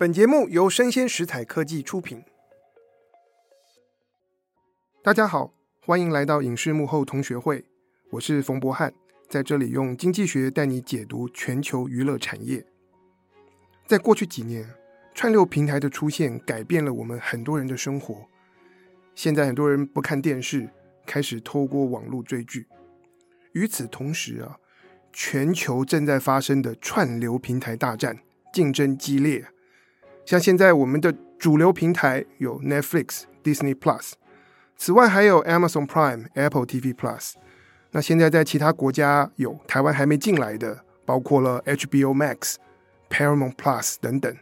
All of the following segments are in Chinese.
本节目由生鲜食材科技出品。大家好，欢迎来到影视幕后同学会，我是冯博翰，在这里用经济学带你解读全球娱乐产业。在过去几年，串流平台的出现改变了我们很多人的生活。现在很多人不看电视，开始透过网络追剧。与此同时啊，全球正在发生的串流平台大战，竞争激烈。像现在我们的主流平台有 Netflix、Disney Plus，此外还有 Amazon Prime、Apple TV Plus。那现在在其他国家有台湾还没进来的，包括了 HBO Max、Paramount Plus 等等。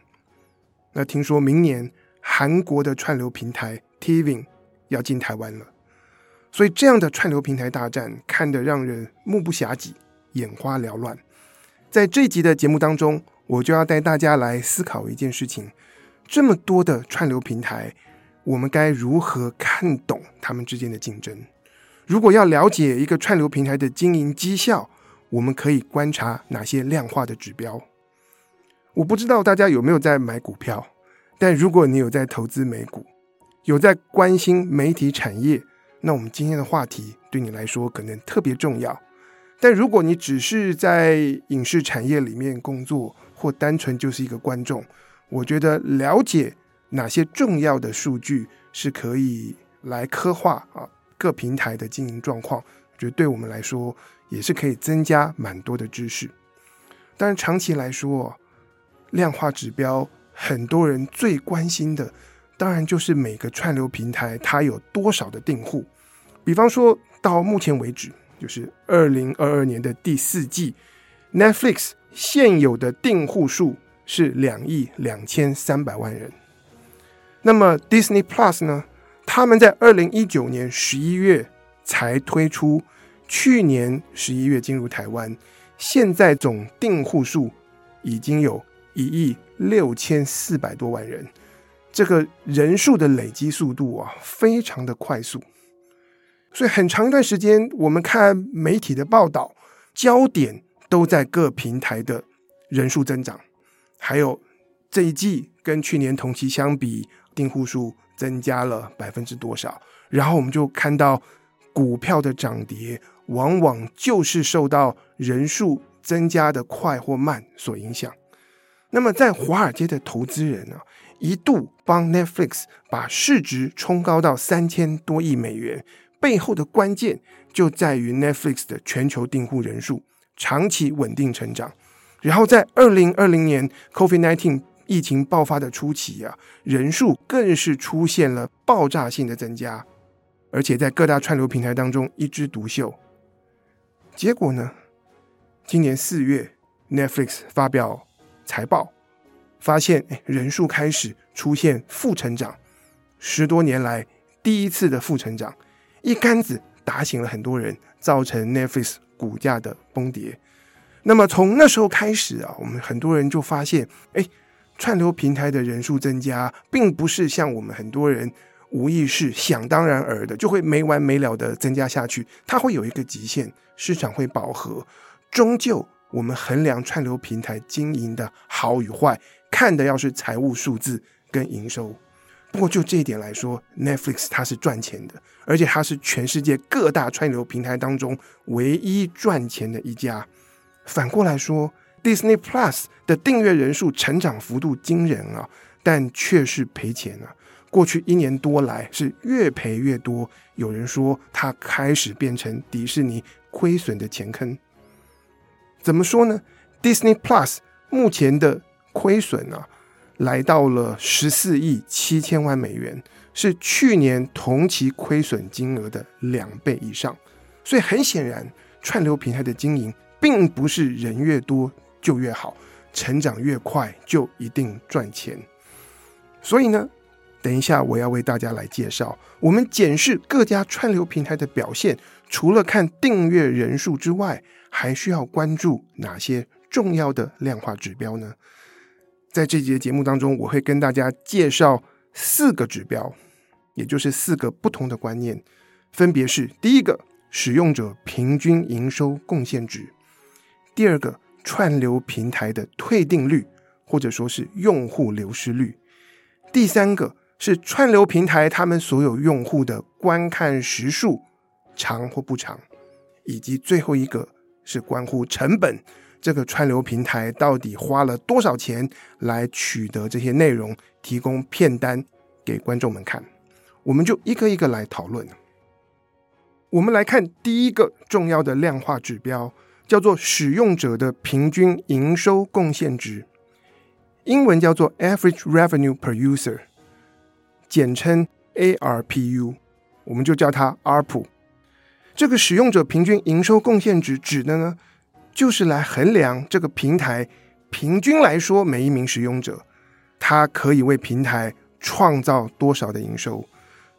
那听说明年韩国的串流平台 TVING 要进台湾了，所以这样的串流平台大战看得让人目不暇给、眼花缭乱。在这集的节目当中，我就要带大家来思考一件事情：这么多的串流平台，我们该如何看懂他们之间的竞争？如果要了解一个串流平台的经营绩效，我们可以观察哪些量化的指标？我不知道大家有没有在买股票，但如果你有在投资美股，有在关心媒体产业，那我们今天的话题对你来说可能特别重要。但如果你只是在影视产业里面工作，或单纯就是一个观众，我觉得了解哪些重要的数据是可以来刻画啊各平台的经营状况，我觉得对我们来说也是可以增加蛮多的知识。但是长期来说，量化指标很多人最关心的，当然就是每个串流平台它有多少的订户。比方说到目前为止，就是二零二二年的第四季，Netflix。现有的订户数是两亿两千三百万人。那么 Disney Plus 呢？他们在二零一九年十一月才推出，去年十一月进入台湾，现在总订户数已经有一亿六千四百多万人。这个人数的累积速度啊，非常的快速。所以很长一段时间，我们看媒体的报道，焦点。都在各平台的人数增长，还有这一季跟去年同期相比，订户数增加了百分之多少？然后我们就看到股票的涨跌，往往就是受到人数增加的快或慢所影响。那么在华尔街的投资人啊，一度帮 Netflix 把市值冲高到三千多亿美元，背后的关键就在于 Netflix 的全球订户人数。长期稳定成长，然后在二零二零年 COVID-19 疫情爆发的初期啊，人数更是出现了爆炸性的增加，而且在各大串流平台当中一枝独秀。结果呢，今年四月 Netflix 发表财报，发现人数开始出现负成长，十多年来第一次的负成长，一竿子打醒了很多人，造成 Netflix。股价的崩跌，那么从那时候开始啊，我们很多人就发现，哎，串流平台的人数增加，并不是像我们很多人无意识想当然耳的，就会没完没了的增加下去。它会有一个极限，市场会饱和。终究，我们衡量串流平台经营的好与坏，看的要是财务数字跟营收。不过就这一点来说，Netflix 它是赚钱的，而且它是全世界各大串流平台当中唯一赚钱的一家。反过来说，Disney Plus 的订阅人数成长幅度惊人啊，但却是赔钱啊。过去一年多来是越赔越多，有人说它开始变成迪士尼亏损的钱坑。怎么说呢？Disney Plus 目前的亏损啊。来到了十四亿七千万美元，是去年同期亏损金额的两倍以上。所以很显然，串流平台的经营并不是人越多就越好，成长越快就一定赚钱。所以呢，等一下我要为大家来介绍，我们检视各家串流平台的表现，除了看订阅人数之外，还需要关注哪些重要的量化指标呢？在这节节目当中，我会跟大家介绍四个指标，也就是四个不同的观念，分别是：第一个，使用者平均营收贡献值；第二个，串流平台的退订率或者说是用户流失率。第三个是串流平台他们所有用户的观看时数长或不长，以及最后一个是关乎成本，这个串流平台到底花了多少钱来取得这些内容，提供片单给观众们看。我们就一个一个来讨论。我们来看第一个重要的量化指标，叫做使用者的平均营收贡献值，英文叫做 Average Revenue per User，简称 ARPU，我们就叫它 ARPU。这个使用者平均营收贡献值指的呢，就是来衡量这个平台平均来说，每一名使用者他可以为平台创造多少的营收。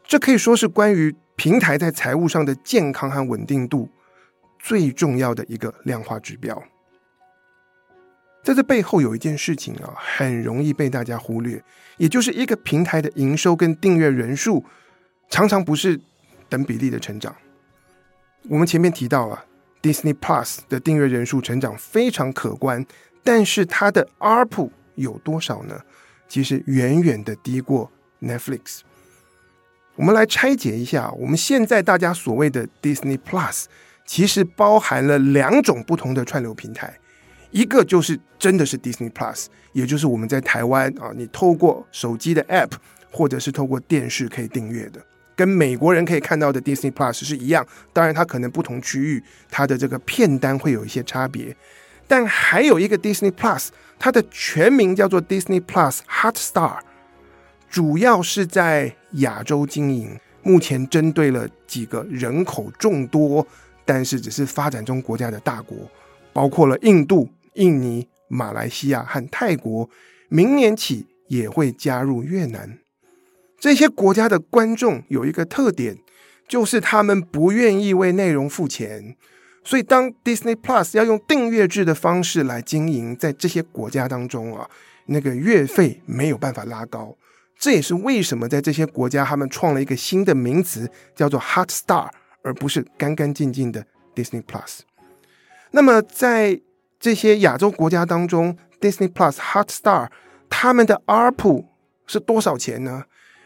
这可以说是关于平台在财务上的健康和稳定度最重要的一个量化指标。在这背后有一件事情啊，很容易被大家忽略，也就是一个平台的营收跟订阅人数常常不是等比例的成长。我们前面提到了 Disney Plus 的订阅人数成长非常可观，但是它的 ARPU 有多少呢？其实远远的低过 Netflix。我们来拆解一下，我们现在大家所谓的 Disney Plus，其实包含了两种不同的串流平台，一个就是真的是 Disney Plus，也就是我们在台湾啊，你透过手机的 App 或者是透过电视可以订阅的，跟美国人可以看到的 Disney Plus 是一样。当然，它可能不同区域它的这个片单会有一些差别，但还有一个 Disney Plus，它的全名叫做 Disney Plus Hotstar。主要是在亚洲经营，目前针对了几个人口众多，但是只是发展中国家的大国，包括了印度、印尼、马来西亚和泰国，明年起也会加入越南。这些国家的观众有一个特点，就是他们不愿意为内容付钱，所以当 Disney Plus 要用订阅制的方式来经营，在这些国家当中啊，那个月费没有办法拉高。这也是为什么在这些国家，他们创了一个新的名词，叫做 Hotstar，而不是干干净净的 Disney Plus。那么，在这些亚洲国家当中，Disney Plus Hotstar 他们的 ARPU 是多少钱呢？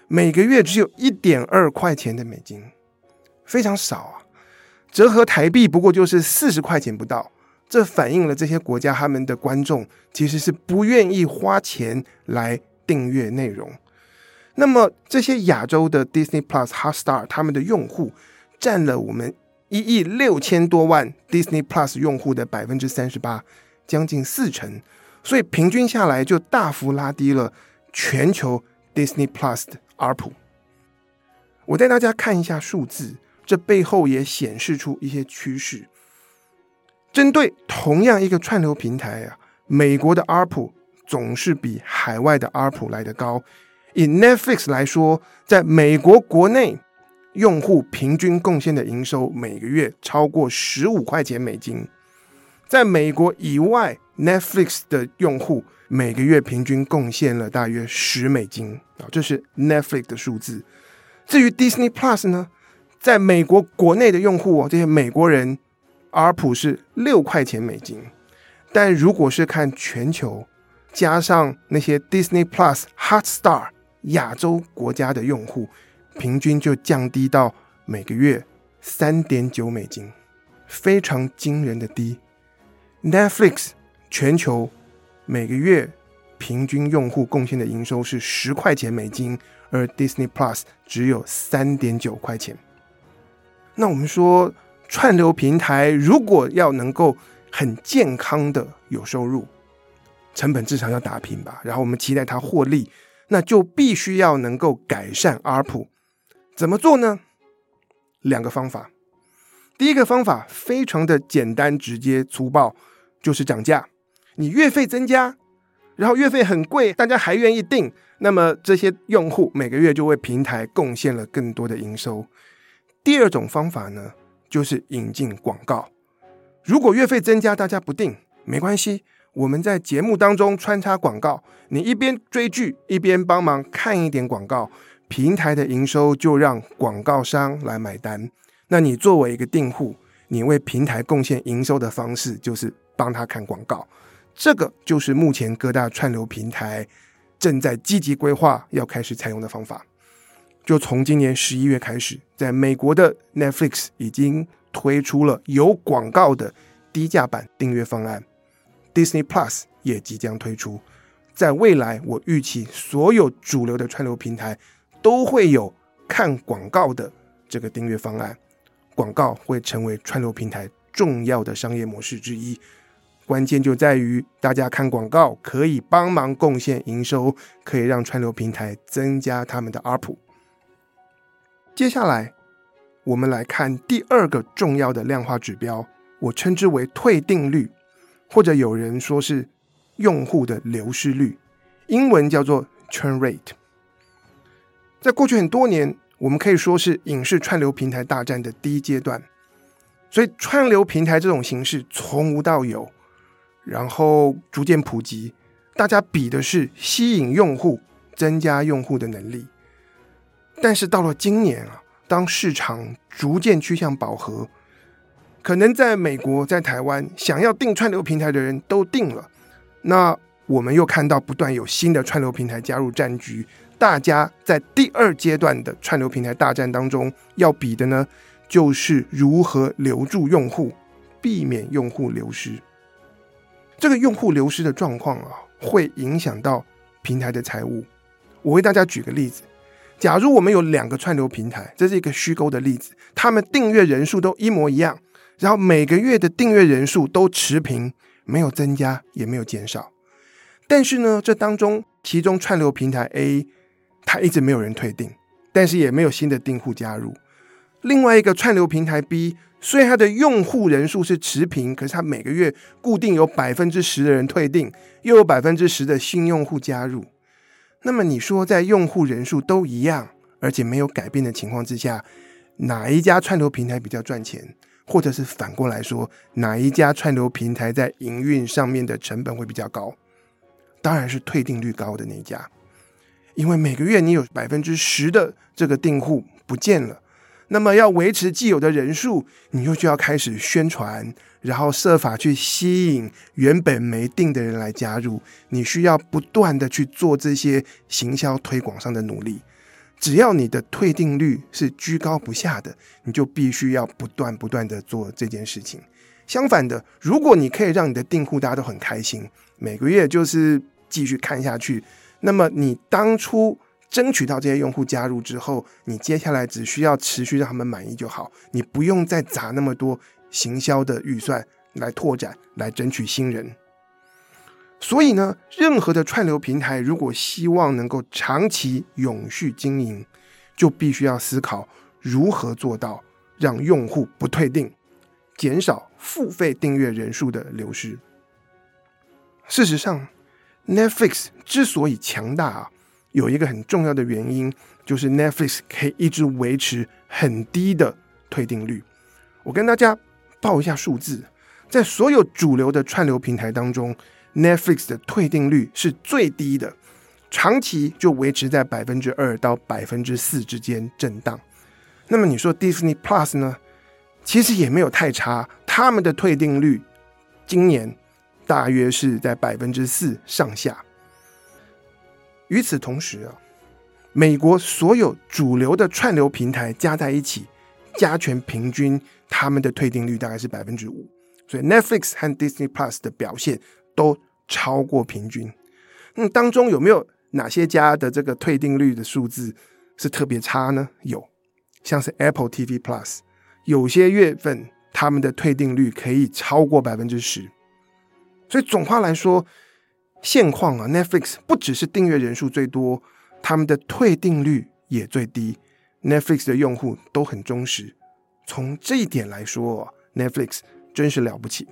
每个月只有一点二块钱的美金，非常少啊，折合台币不过就是四十块钱不到。这反映了这些国家他们的观众其实是不愿意花钱来订阅内容。那么这些亚洲的 Disney Plus Hotstar，他们的用户占了我们一亿六千多万 Disney Plus 用户的百分之三十八，将近四成，所以平均下来就大幅拉低了全球 Disney Plus 的 Arp，。我带大家看一下数字，这背后也显示出一些趋势。针对同样一个串流平台啊，美国的 ARPU 总是比海外的 ARPU 来得高。以 Netflix 来说，在美国国内，用户平均贡献的营收每个月超过十五块钱美金；在美国以外，Netflix 的用户每个月平均贡献了大约十美金啊，这是 Netflix 的数字。至于 Disney Plus 呢，在美国国内的用户哦，这些美国人 ARPU 是六块钱美金，但如果是看全球，加上那些 Disney Plus Hotstar。亚洲国家的用户平均就降低到每个月三点九美金，非常惊人的低。Netflix 全球每个月平均用户贡献的营收是十块钱美金，而 Disney Plus 只有三点九块钱。那我们说，串流平台如果要能够很健康的有收入，成本至少要打平吧，然后我们期待它获利。那就必须要能够改善 ARPU，怎么做呢？两个方法。第一个方法非常的简单、直接、粗暴，就是涨价。你月费增加，然后月费很贵，大家还愿意订，那么这些用户每个月就为平台贡献了更多的营收。第二种方法呢，就是引进广告。如果月费增加，大家不订，没关系。我们在节目当中穿插广告，你一边追剧一边帮忙看一点广告，平台的营收就让广告商来买单。那你作为一个订户，你为平台贡献营收的方式就是帮他看广告，这个就是目前各大串流平台正在积极规划要开始采用的方法。就从今年十一月开始，在美国的 Netflix 已经推出了有广告的低价版订阅方案，Disney Plus 也即将推出。在未来，我预期所有主流的串流平台都会有看广告的这个订阅方案，广告会成为串流平台重要的商业模式之一。关键就在于大家看广告可以帮忙贡献营收，可以让串流平台增加他们的 UP。接下来，我们来看第二个重要的量化指标，我称之为退订率，或者有人说是。用户的流失率，英文叫做 churn rate。在过去很多年，我们可以说是影视串流平台大战的第一阶段。所以，串流平台这种形式从无到有，然后逐渐普及，大家比的是吸引用户、增加用户的能力。但是到了今年啊，当市场逐渐趋向饱和，可能在美国、在台湾，想要订串流平台的人都订了。那我们又看到不断有新的串流平台加入战局，大家在第二阶段的串流平台大战当中要比的呢，就是如何留住用户，避免用户流失。这个用户流失的状况啊，会影响到平台的财务。我为大家举个例子，假如我们有两个串流平台，这是一个虚构的例子，他们订阅人数都一模一样，然后每个月的订阅人数都持平。没有增加，也没有减少，但是呢，这当中其中串流平台 A，它一直没有人退订，但是也没有新的订户加入。另外一个串流平台 B，虽然它的用户人数是持平，可是它每个月固定有百分之十的人退订，又有百分之十的新用户加入。那么你说，在用户人数都一样，而且没有改变的情况之下，哪一家串流平台比较赚钱？或者是反过来说，哪一家串流平台在营运上面的成本会比较高？当然是退订率高的那一家，因为每个月你有百分之十的这个订户不见了，那么要维持既有的人数，你又就要开始宣传，然后设法去吸引原本没订的人来加入，你需要不断的去做这些行销推广上的努力。只要你的退订率是居高不下的，你就必须要不断不断的做这件事情。相反的，如果你可以让你的订户大家都很开心，每个月就是继续看下去，那么你当初争取到这些用户加入之后，你接下来只需要持续让他们满意就好，你不用再砸那么多行销的预算来拓展、来争取新人。所以呢，任何的串流平台如果希望能够长期永续经营，就必须要思考如何做到让用户不退订，减少付费订阅人数的流失。事实上，Netflix 之所以强大啊，有一个很重要的原因，就是 Netflix 可以一直维持很低的退订率。我跟大家报一下数字，在所有主流的串流平台当中。Netflix 的退订率是最低的，长期就维持在百分之二到百分之四之间震荡。那么你说 Disney Plus 呢？其实也没有太差，他们的退订率今年大约是在百分之四上下。与此同时啊，美国所有主流的串流平台加在一起，加权平均他们的退订率大概是百分之五，所以 Netflix 和 Disney Plus 的表现。都超过平均，那当中有没有哪些家的这个退订率的数字是特别差呢？有，像是 Apple TV Plus，有些月份他们的退订率可以超过百分之十。所以总话来说，现况啊，Netflix 不只是订阅人数最多，他们的退订率也最低。Netflix 的用户都很忠实，从这一点来说，Netflix 真是了不起。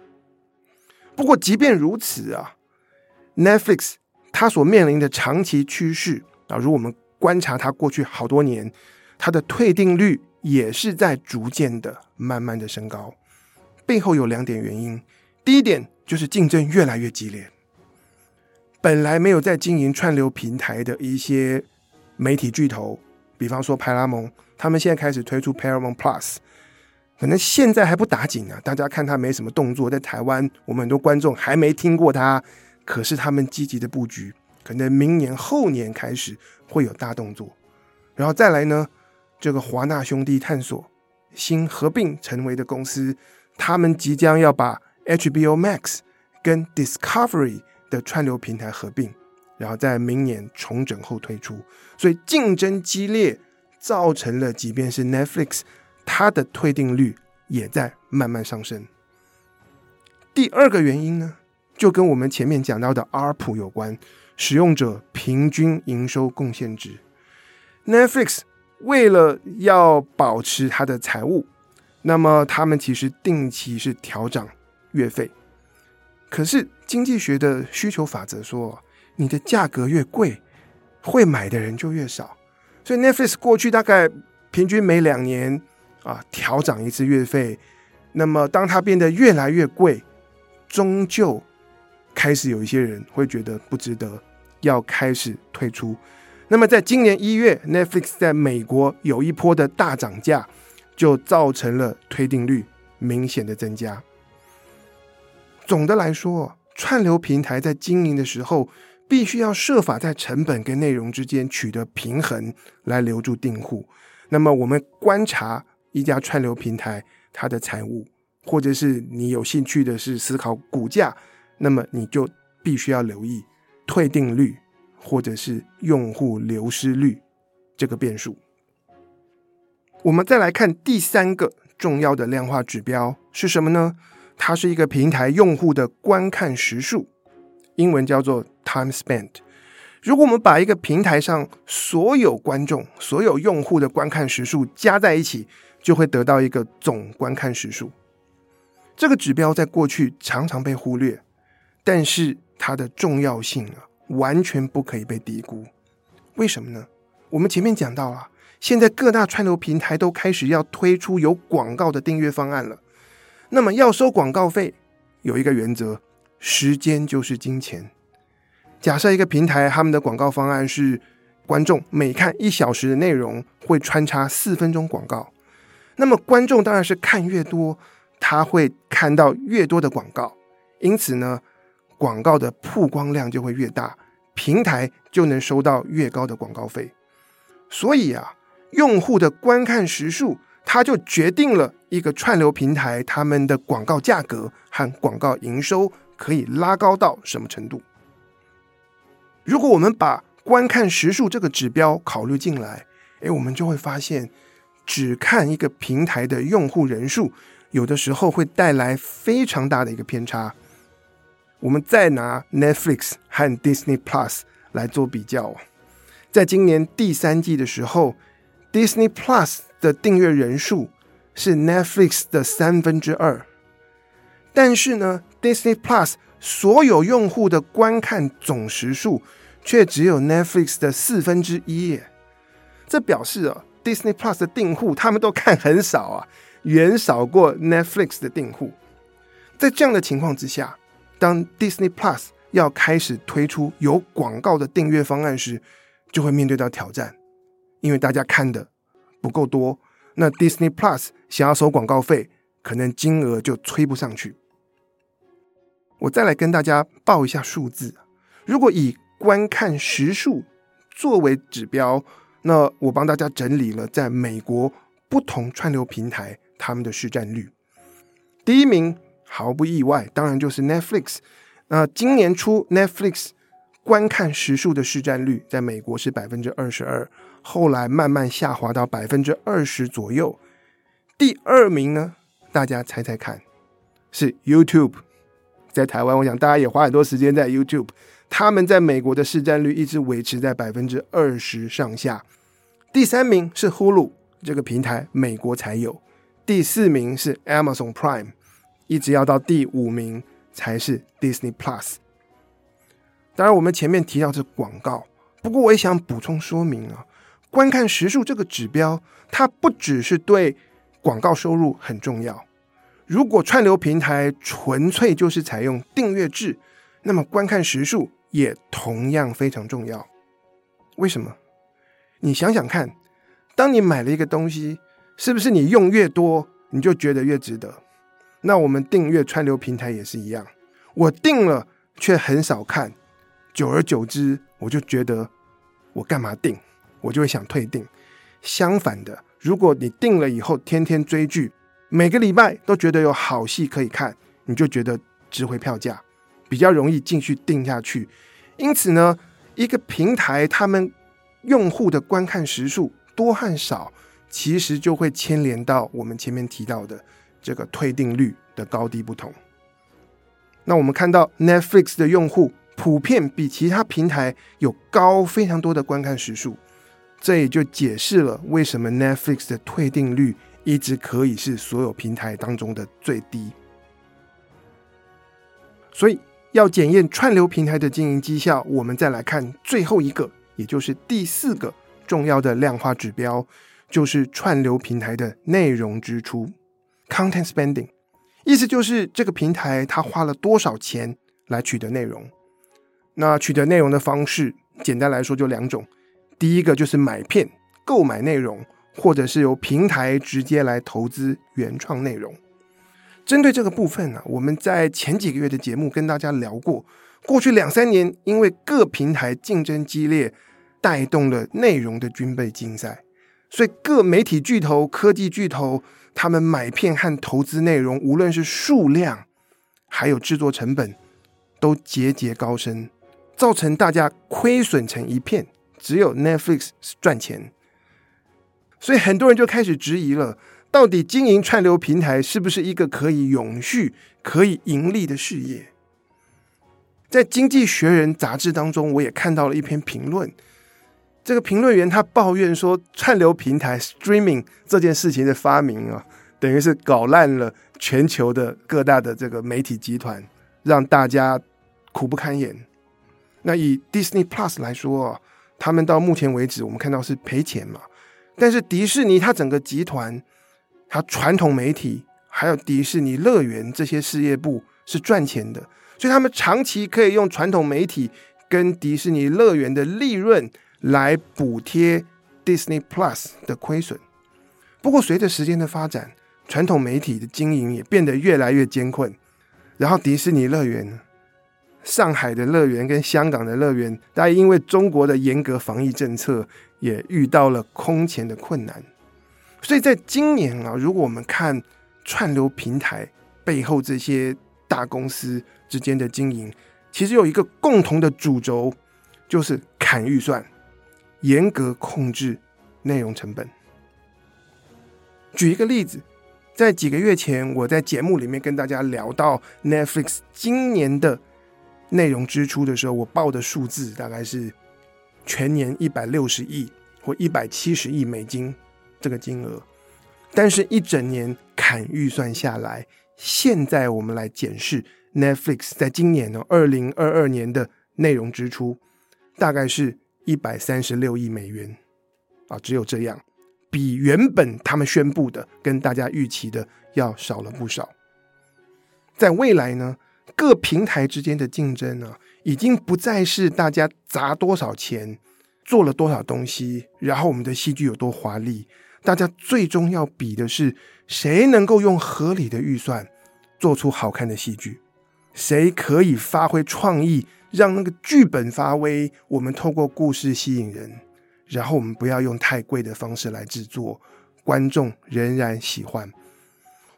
不过，即便如此啊，Netflix 它所面临的长期趋势啊，如我们观察它过去好多年，它的退订率也是在逐渐的、慢慢的升高。背后有两点原因，第一点就是竞争越来越激烈。本来没有在经营串流平台的一些媒体巨头，比方说派拉蒙，他们现在开始推出 Paramount Plus，可能现在还不打紧啊，大家看他没什么动作。在台湾，我们很多观众还没听过他，可是他们积极的布局，可能明年后年开始会有大动作。然后再来呢，这个华纳兄弟探索新合并成为的公司，他们即将要把 HBO Max 跟 Discovery 的串流平台合并，然后在明年重整后推出，所以竞争激烈，造成了即便是 Netflix。它的退订率也在慢慢上升。第二个原因呢，就跟我们前面讲到的 ARPU 有关，使用者平均营收贡献值。Netflix 为了要保持它的财务，那么他们其实定期是调涨月费。可是经济学的需求法则说，你的价格越贵，会买的人就越少。所以 Netflix 过去大概平均每两年。啊，调涨一次月费，那么当它变得越来越贵，终究开始有一些人会觉得不值得，要开始退出。那么在今年一月，Netflix 在美国有一波的大涨价，就造成了退订率明显的增加。总的来说，串流平台在经营的时候，必须要设法在成本跟内容之间取得平衡，来留住订户。那么我们观察。一家串流平台，它的财务，或者是你有兴趣的是思考股价，那么你就必须要留意退订率，或者是用户流失率这个变数。我们再来看第三个重要的量化指标是什么呢？它是一个平台用户的观看时数，英文叫做 time spent。如果我们把一个平台上所有观众、所有用户的观看时数加在一起，就会得到一个总观看时数。这个指标在过去常常被忽略，但是它的重要性啊，完全不可以被低估。为什么呢？我们前面讲到了，现在各大串流平台都开始要推出有广告的订阅方案了。那么要收广告费，有一个原则：时间就是金钱。假设一个平台他们的广告方案是，观众每看一小时的内容会穿插四分钟广告。那么观众当然是看越多，他会看到越多的广告，因此呢，广告的曝光量就会越大，平台就能收到越高的广告费。所以啊，用户的观看时数，它就决定了一个串流平台他们的广告价格和广告营收可以拉高到什么程度。如果我们把观看时数这个指标考虑进来，诶，我们就会发现。只看一个平台的用户人数，有的时候会带来非常大的一个偏差。我们再拿 Netflix 和 Disney Plus 来做比较，在今年第三季的时候，Disney Plus 的订阅人数是 Netflix 的三分之二，但是呢，Disney Plus 所有用户的观看总时数却只有 Netflix 的四分之一。这表示啊。Disney Plus 的订户，他们都看很少啊，远少过 Netflix 的订户。在这样的情况之下，当 Disney Plus 要开始推出有广告的订阅方案时，就会面对到挑战，因为大家看的不够多。那 Disney Plus 想要收广告费，可能金额就催不上去。我再来跟大家报一下数字，如果以观看时数作为指标。那我帮大家整理了在美国不同串流平台他们的市占率。第一名毫不意外，当然就是 Netflix。那今年初 Netflix 观看时数的市占率在美国是百分之二十二，后来慢慢下滑到百分之二十左右。第二名呢，大家猜猜看，是 YouTube。在台湾，我想大家也花很多时间在 YouTube。他们在美国的市占率一直维持在百分之二十上下。第三名是 Hulu 这个平台，美国才有。第四名是 Amazon Prime，一直要到第五名才是 Disney Plus。当然，我们前面提到是广告，不过我也想补充说明啊，观看时数这个指标，它不只是对广告收入很重要。如果串流平台纯粹就是采用订阅制，那么观看时数。也同样非常重要。为什么？你想想看，当你买了一个东西，是不是你用越多，你就觉得越值得。那我们订阅串流平台也是一样，我订了却很少看，久而久之，我就觉得我干嘛订，我就会想退订。相反的，如果你订了以后天天追剧，每个礼拜都觉得有好戏可以看，你就觉得值回票价，比较容易继续订下去。因此呢，一个平台他们用户的观看时数多和少，其实就会牵连到我们前面提到的这个退订率的高低不同。那我们看到 Netflix 的用户普遍比其他平台有高非常多的观看时数，这也就解释了为什么 Netflix 的退订率一直可以是所有平台当中的最低。所以。要检验串流平台的经营绩效，我们再来看最后一个，也就是第四个重要的量化指标，就是串流平台的内容支出 （content spending）。意思就是这个平台它花了多少钱来取得内容。那取得内容的方式，简单来说就两种：第一个就是买片购买内容，或者是由平台直接来投资原创内容。针对这个部分呢、啊，我们在前几个月的节目跟大家聊过。过去两三年，因为各平台竞争激烈，带动了内容的军备竞赛，所以各媒体巨头、科技巨头，他们买片和投资内容，无论是数量还有制作成本，都节节高升，造成大家亏损成一片，只有 Netflix 赚钱。所以很多人就开始质疑了。到底经营串流平台是不是一个可以永续、可以盈利的事业？在《经济学人》杂志当中，我也看到了一篇评论。这个评论员他抱怨说，串流平台 （streaming） 这件事情的发明啊，等于是搞烂了全球的各大的这个媒体集团，让大家苦不堪言。那以 Disney Plus 来说啊，他们到目前为止，我们看到是赔钱嘛。但是迪士尼它整个集团。它传统媒体还有迪士尼乐园这些事业部是赚钱的，所以他们长期可以用传统媒体跟迪士尼乐园的利润来补贴 Disney Plus 的亏损。不过随着时间的发展，传统媒体的经营也变得越来越艰困。然后迪士尼乐园、上海的乐园跟香港的乐园，大家因为中国的严格防疫政策，也遇到了空前的困难。所以在今年啊，如果我们看串流平台背后这些大公司之间的经营，其实有一个共同的主轴，就是砍预算，严格控制内容成本。举一个例子，在几个月前，我在节目里面跟大家聊到 Netflix 今年的内容支出的时候，我报的数字大概是全年一百六十亿或一百七十亿美金。这个金额，但是一整年砍预算下来，现在我们来检视 Netflix 在今年呢，二零二二年的内容支出大概是一百三十六亿美元啊，只有这样，比原本他们宣布的跟大家预期的要少了不少。在未来呢，各平台之间的竞争呢，已经不再是大家砸多少钱，做了多少东西，然后我们的戏剧有多华丽。大家最终要比的是谁能够用合理的预算做出好看的戏剧，谁可以发挥创意，让那个剧本发威。我们透过故事吸引人，然后我们不要用太贵的方式来制作，观众仍然喜欢。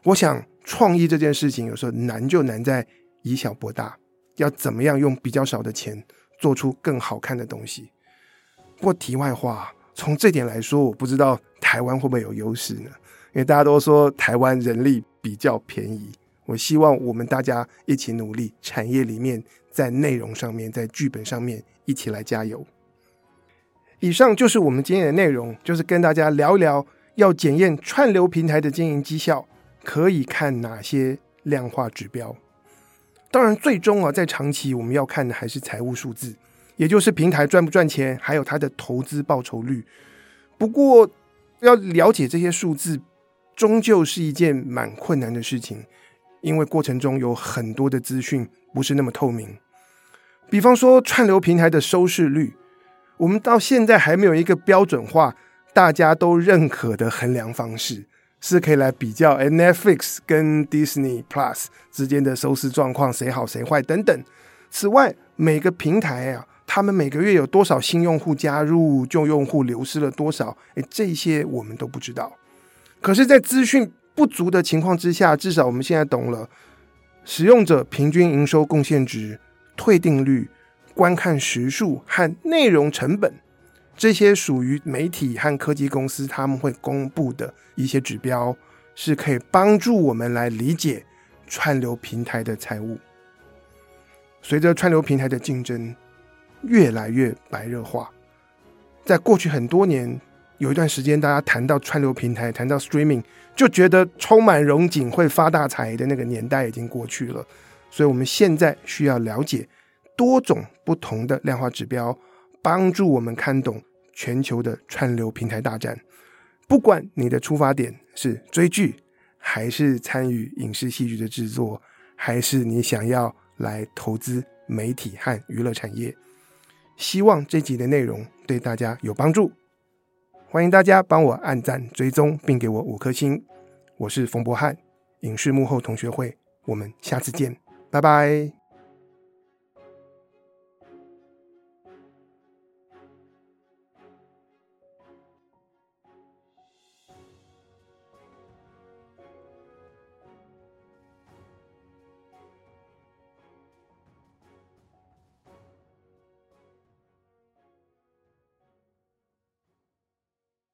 我想创意这件事情有时候难就难在以小博大，要怎么样用比较少的钱做出更好看的东西。不过题外话。从这点来说，我不知道台湾会不会有优势呢？因为大家都说台湾人力比较便宜。我希望我们大家一起努力，产业里面在内容上面，在剧本上面一起来加油。以上就是我们今天的内容，就是跟大家聊一聊，要检验串流平台的经营绩效，可以看哪些量化指标。当然，最终啊，在长期我们要看的还是财务数字。也就是平台赚不赚钱，还有它的投资报酬率。不过，要了解这些数字，终究是一件蛮困难的事情，因为过程中有很多的资讯不是那么透明。比方说，串流平台的收视率，我们到现在还没有一个标准化、大家都认可的衡量方式。是可以来比较，，Netflix 跟 Disney Plus 之间的收视状况谁好谁坏等等。此外，每个平台啊，他们每个月有多少新用户加入，旧用户流失了多少，哎，这些我们都不知道。可是，在资讯不足的情况之下，至少我们现在懂了使用者平均营收贡献值、退订率、观看时数和内容成本。这些属于媒体和科技公司他们会公布的一些指标，是可以帮助我们来理解串流平台的财务。随着串流平台的竞争越来越白热化，在过去很多年，有一段时间大家谈到串流平台、谈到 streaming，就觉得充满荣景、会发大财的那个年代已经过去了。所以，我们现在需要了解多种不同的量化指标。帮助我们看懂全球的串流平台大战。不管你的出发点是追剧，还是参与影视戏剧的制作，还是你想要来投资媒体和娱乐产业，希望这集的内容对大家有帮助。欢迎大家帮我按赞、追踪，并给我五颗星。我是冯博翰，影视幕后同学会，我们下次见，拜拜。